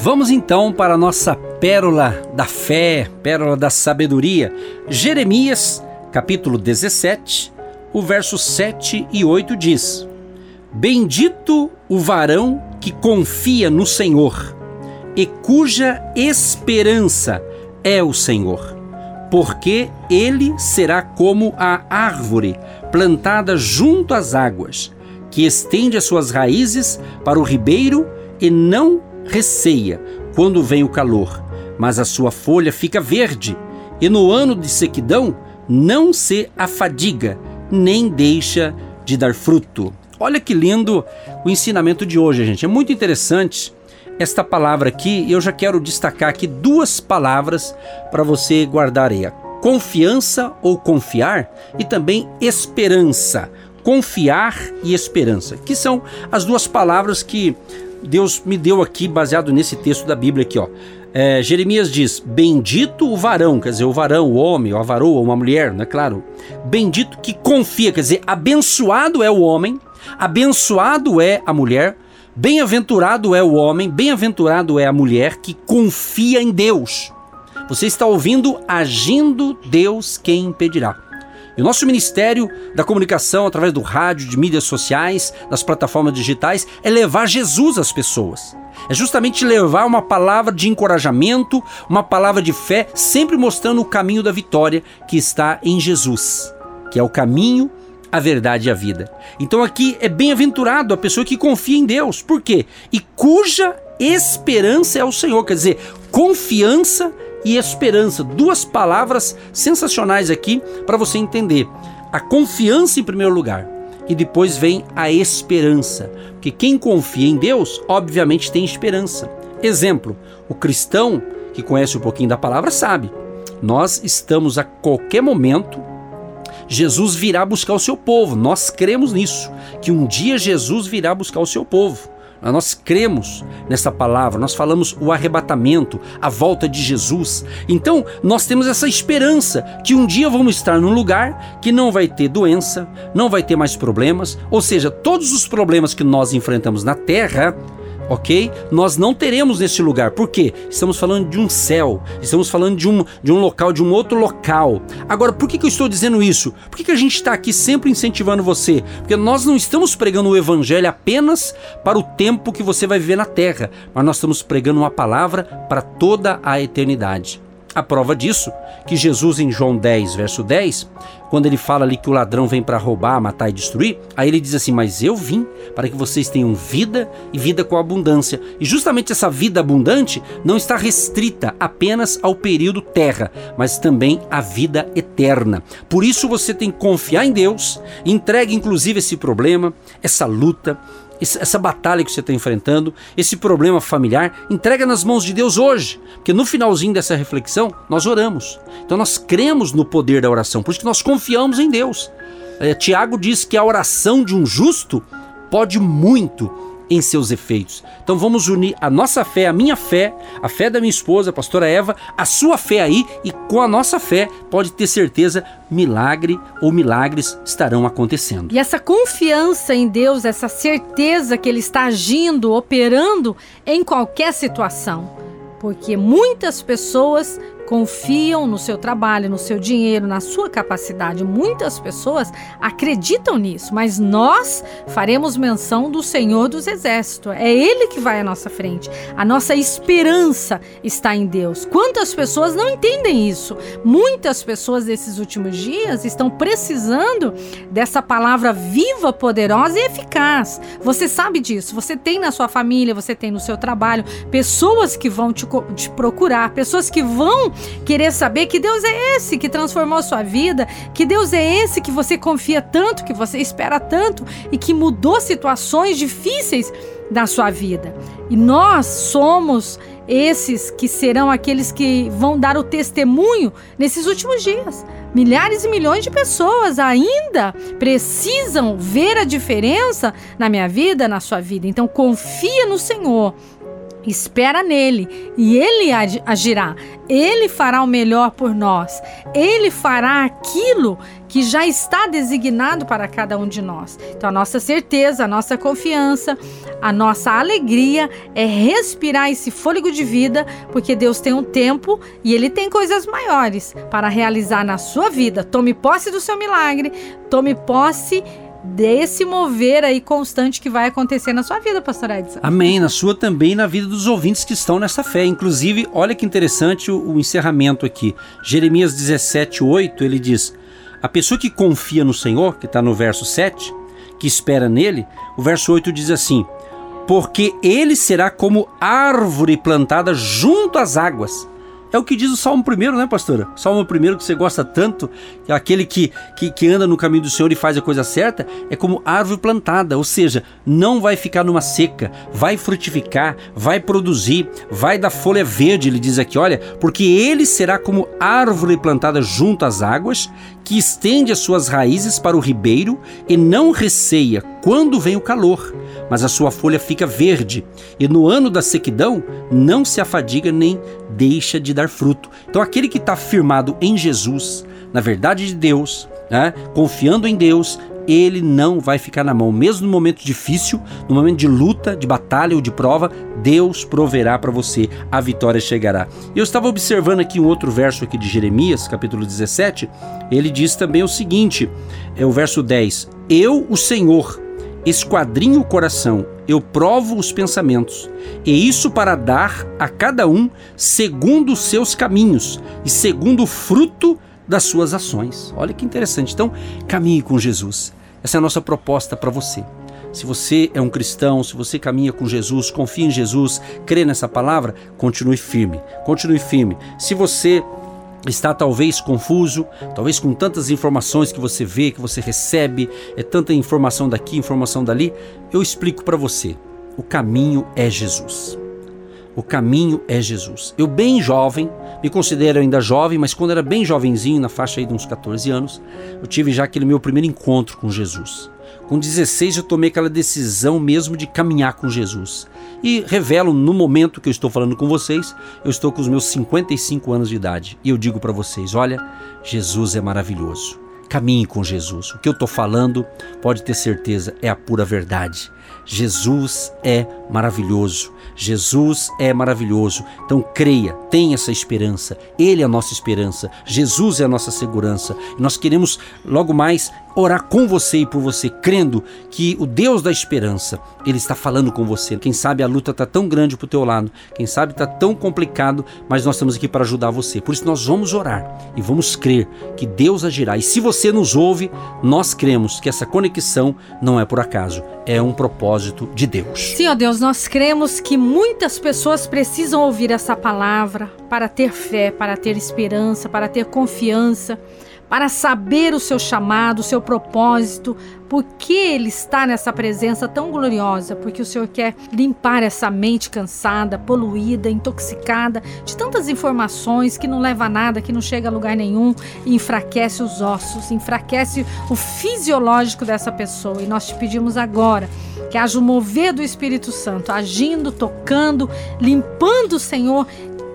Vamos então para a nossa pérola da fé, pérola da sabedoria. Jeremias, capítulo 17, o verso 7 e 8 diz: Bendito o varão que confia no Senhor e cuja esperança é o Senhor, porque ele será como a árvore plantada junto às águas, que estende as suas raízes para o ribeiro e não receia quando vem o calor, mas a sua folha fica verde, e no ano de sequidão não se afadiga, nem deixa de dar fruto. Olha que lindo o ensinamento de hoje, gente. É muito interessante esta palavra aqui. Eu já quero destacar aqui duas palavras para você guardar aí: confiança ou confiar e também esperança. Confiar e esperança, que são as duas palavras que Deus me deu aqui, baseado nesse texto da Bíblia aqui, ó. É, Jeremias diz: Bendito o varão, quer dizer, o varão, o homem, a varoa, uma mulher, não é claro? Bendito que confia, quer dizer, abençoado é o homem, abençoado é a mulher, bem-aventurado é o homem, bem-aventurado é a mulher que confia em Deus. Você está ouvindo Agindo Deus quem impedirá. E o nosso Ministério da Comunicação, através do rádio, de mídias sociais, das plataformas digitais, é levar Jesus às pessoas. É justamente levar uma palavra de encorajamento, uma palavra de fé, sempre mostrando o caminho da vitória que está em Jesus, que é o caminho, a verdade e a vida. Então aqui é bem-aventurado a pessoa que confia em Deus. Por quê? E cuja esperança é o Senhor, quer dizer, confiança e esperança. Duas palavras sensacionais aqui para você entender. A confiança em primeiro lugar e depois vem a esperança. Porque quem confia em Deus, obviamente tem esperança. Exemplo: o cristão que conhece um pouquinho da palavra sabe. Nós estamos a qualquer momento Jesus virá buscar o seu povo. Nós cremos nisso, que um dia Jesus virá buscar o seu povo. Nós cremos nessa palavra, nós falamos o arrebatamento, a volta de Jesus. Então, nós temos essa esperança que um dia vamos estar num lugar que não vai ter doença, não vai ter mais problemas, ou seja, todos os problemas que nós enfrentamos na terra ok? Nós não teremos nesse lugar. Por quê? Estamos falando de um céu, estamos falando de um, de um local, de um outro local. Agora, por que, que eu estou dizendo isso? Por que, que a gente está aqui sempre incentivando você? Porque nós não estamos pregando o evangelho apenas para o tempo que você vai viver na terra, mas nós estamos pregando uma palavra para toda a eternidade. A prova disso, que Jesus em João 10, verso 10, quando ele fala ali que o ladrão vem para roubar, matar e destruir, aí ele diz assim: Mas eu vim para que vocês tenham vida e vida com abundância. E justamente essa vida abundante não está restrita apenas ao período terra, mas também à vida eterna. Por isso você tem que confiar em Deus, entregue inclusive esse problema, essa luta, essa batalha que você está enfrentando, esse problema familiar, entrega nas mãos de Deus hoje, porque no finalzinho dessa reflexão nós oramos. Então nós cremos no poder da oração, por isso que nós confiamos em Deus. É, Tiago diz que a oração de um justo pode muito em seus efeitos. Então vamos unir a nossa fé, a minha fé, a fé da minha esposa, a pastora Eva, a sua fé aí e com a nossa fé pode ter certeza milagre ou milagres estarão acontecendo. E essa confiança em Deus, essa certeza que ele está agindo, operando em qualquer situação. Porque muitas pessoas confiam no seu trabalho, no seu dinheiro, na sua capacidade. Muitas pessoas acreditam nisso, mas nós faremos menção do Senhor dos Exércitos. É Ele que vai à nossa frente. A nossa esperança está em Deus. Quantas pessoas não entendem isso? Muitas pessoas desses últimos dias estão precisando dessa palavra viva, poderosa e eficaz. Você sabe disso. Você tem na sua família, você tem no seu trabalho pessoas que vão te, te procurar, pessoas que vão querer saber que Deus é esse que transformou a sua vida, que Deus é esse que você confia tanto, que você espera tanto e que mudou situações difíceis da sua vida. E nós somos esses que serão aqueles que vão dar o testemunho nesses últimos dias. Milhares e milhões de pessoas ainda precisam ver a diferença na minha vida, na sua vida. Então confia no Senhor. Espera nele e ele agirá. Ele fará o melhor por nós. Ele fará aquilo que já está designado para cada um de nós. Então, a nossa certeza, a nossa confiança, a nossa alegria é respirar esse fôlego de vida, porque Deus tem um tempo e Ele tem coisas maiores para realizar na sua vida. Tome posse do seu milagre, tome posse desse mover aí constante que vai acontecer na sua vida, pastor Edson. Amém, na sua também e na vida dos ouvintes que estão nessa fé. Inclusive, olha que interessante o, o encerramento aqui. Jeremias 17, 8, ele diz: A pessoa que confia no Senhor, que está no verso 7, que espera nele, o verso 8 diz assim: Porque ele será como árvore plantada junto às águas é o que diz o Salmo primeiro, né, pastora? Salmo primeiro que você gosta tanto, é aquele que, que, que anda no caminho do Senhor e faz a coisa certa, é como árvore plantada, ou seja, não vai ficar numa seca, vai frutificar, vai produzir, vai dar folha verde, ele diz aqui, olha, porque ele será como árvore plantada junto às águas, que estende as suas raízes para o ribeiro e não receia quando vem o calor, mas a sua folha fica verde, e no ano da sequidão não se afadiga nem deixa de dar fruto. Então, aquele que está firmado em Jesus, na verdade de Deus, né, confiando em Deus, ele não vai ficar na mão. Mesmo no momento difícil, no momento de luta, de batalha ou de prova, Deus proverá para você, a vitória chegará. Eu estava observando aqui um outro verso aqui de Jeremias, capítulo 17, ele diz também o seguinte, é o verso 10: Eu, o Senhor, esquadrinho o coração, eu provo os pensamentos, e isso para dar a cada um segundo os seus caminhos e segundo o fruto das suas ações. Olha que interessante. Então, caminhe com Jesus. Essa é a nossa proposta para você. Se você é um cristão, se você caminha com Jesus, confia em Jesus, crê nessa palavra, continue firme. Continue firme. Se você está talvez confuso, talvez com tantas informações que você vê, que você recebe, é tanta informação daqui, informação dali, eu explico para você. O caminho é Jesus. O caminho é Jesus. Eu, bem jovem, me considero ainda jovem, mas quando era bem jovenzinho, na faixa aí de uns 14 anos, eu tive já aquele meu primeiro encontro com Jesus. Com 16 eu tomei aquela decisão mesmo de caminhar com Jesus. E revelo no momento que eu estou falando com vocês, eu estou com os meus 55 anos de idade. E eu digo para vocês, olha, Jesus é maravilhoso. Caminhe com Jesus. O que eu estou falando, pode ter certeza, é a pura verdade. Jesus é maravilhoso. Jesus é maravilhoso. Então creia, tenha essa esperança. Ele é a nossa esperança. Jesus é a nossa segurança. Nós queremos logo mais orar com você e por você, crendo que o Deus da esperança, ele está falando com você. Quem sabe a luta está tão grande para o teu lado, quem sabe está tão complicado, mas nós estamos aqui para ajudar você. Por isso nós vamos orar e vamos crer que Deus agirá. E se você nos ouve, nós cremos que essa conexão não é por acaso, é um propósito de Deus. Sim, ó Deus, nós cremos que muitas pessoas precisam ouvir essa palavra para ter fé, para ter esperança, para ter confiança para saber o seu chamado, o seu propósito, por que ele está nessa presença tão gloriosa, porque o Senhor quer limpar essa mente cansada, poluída, intoxicada de tantas informações que não leva a nada, que não chega a lugar nenhum e enfraquece os ossos, enfraquece o fisiológico dessa pessoa. E nós te pedimos agora que haja o mover do Espírito Santo, agindo, tocando, limpando, Senhor,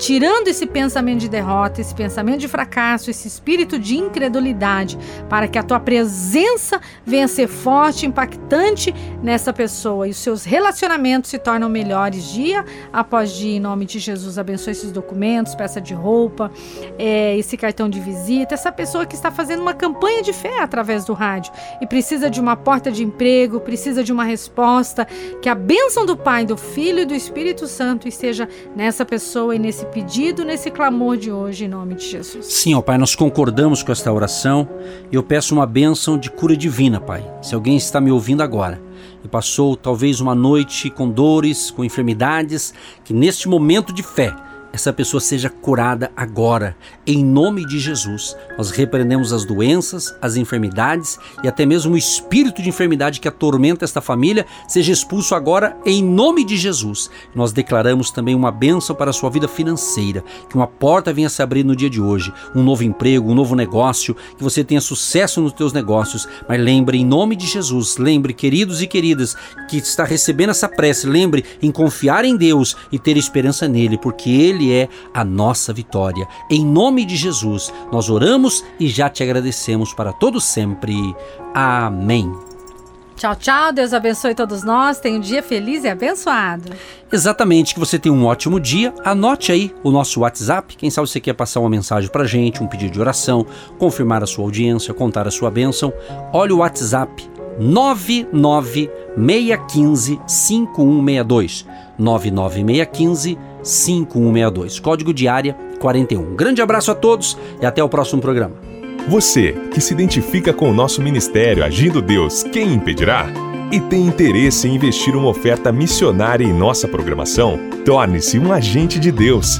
tirando esse pensamento de derrota, esse pensamento de fracasso, esse espírito de incredulidade, para que a tua presença venha ser forte, impactante nessa pessoa e os seus relacionamentos se tornam melhores dia após dia. Em nome de Jesus, abençoe esses documentos, peça de roupa, é, esse cartão de visita, essa pessoa que está fazendo uma campanha de fé através do rádio e precisa de uma porta de emprego, precisa de uma resposta, que a bênção do Pai, do Filho e do Espírito Santo esteja nessa pessoa e nesse pedido, nesse clamor de hoje, em nome de Jesus. Sim, ó Pai, nós concordamos com esta oração e eu peço uma bênção de cura divina, Pai. Se alguém está me ouvindo agora e passou talvez uma noite com dores, com enfermidades, que neste momento de fé essa pessoa seja curada agora, em nome de Jesus. Nós repreendemos as doenças, as enfermidades e até mesmo o espírito de enfermidade que atormenta esta família, seja expulso agora, em nome de Jesus. Nós declaramos também uma bênção para a sua vida financeira, que uma porta venha se abrir no dia de hoje, um novo emprego, um novo negócio, que você tenha sucesso nos teus negócios. Mas lembre, em nome de Jesus, lembre, queridos e queridas, que está recebendo essa prece, lembre em confiar em Deus e ter esperança nele, porque ele é a nossa vitória. Em nome de Jesus, nós oramos e já te agradecemos para todo sempre. Amém. Tchau, tchau. Deus abençoe todos nós. Tenha um dia feliz e abençoado. Exatamente, que você tenha um ótimo dia. Anote aí o nosso WhatsApp. Quem sabe você quer passar uma mensagem pra gente, um pedido de oração, confirmar a sua audiência, contar a sua bênção. Olha o WhatsApp 99615 5162. 99615 5162. Código de área 41. Grande abraço a todos e até o próximo programa. Você que se identifica com o nosso ministério Agindo Deus, quem impedirá? E tem interesse em investir uma oferta missionária em nossa programação? Torne-se um agente de Deus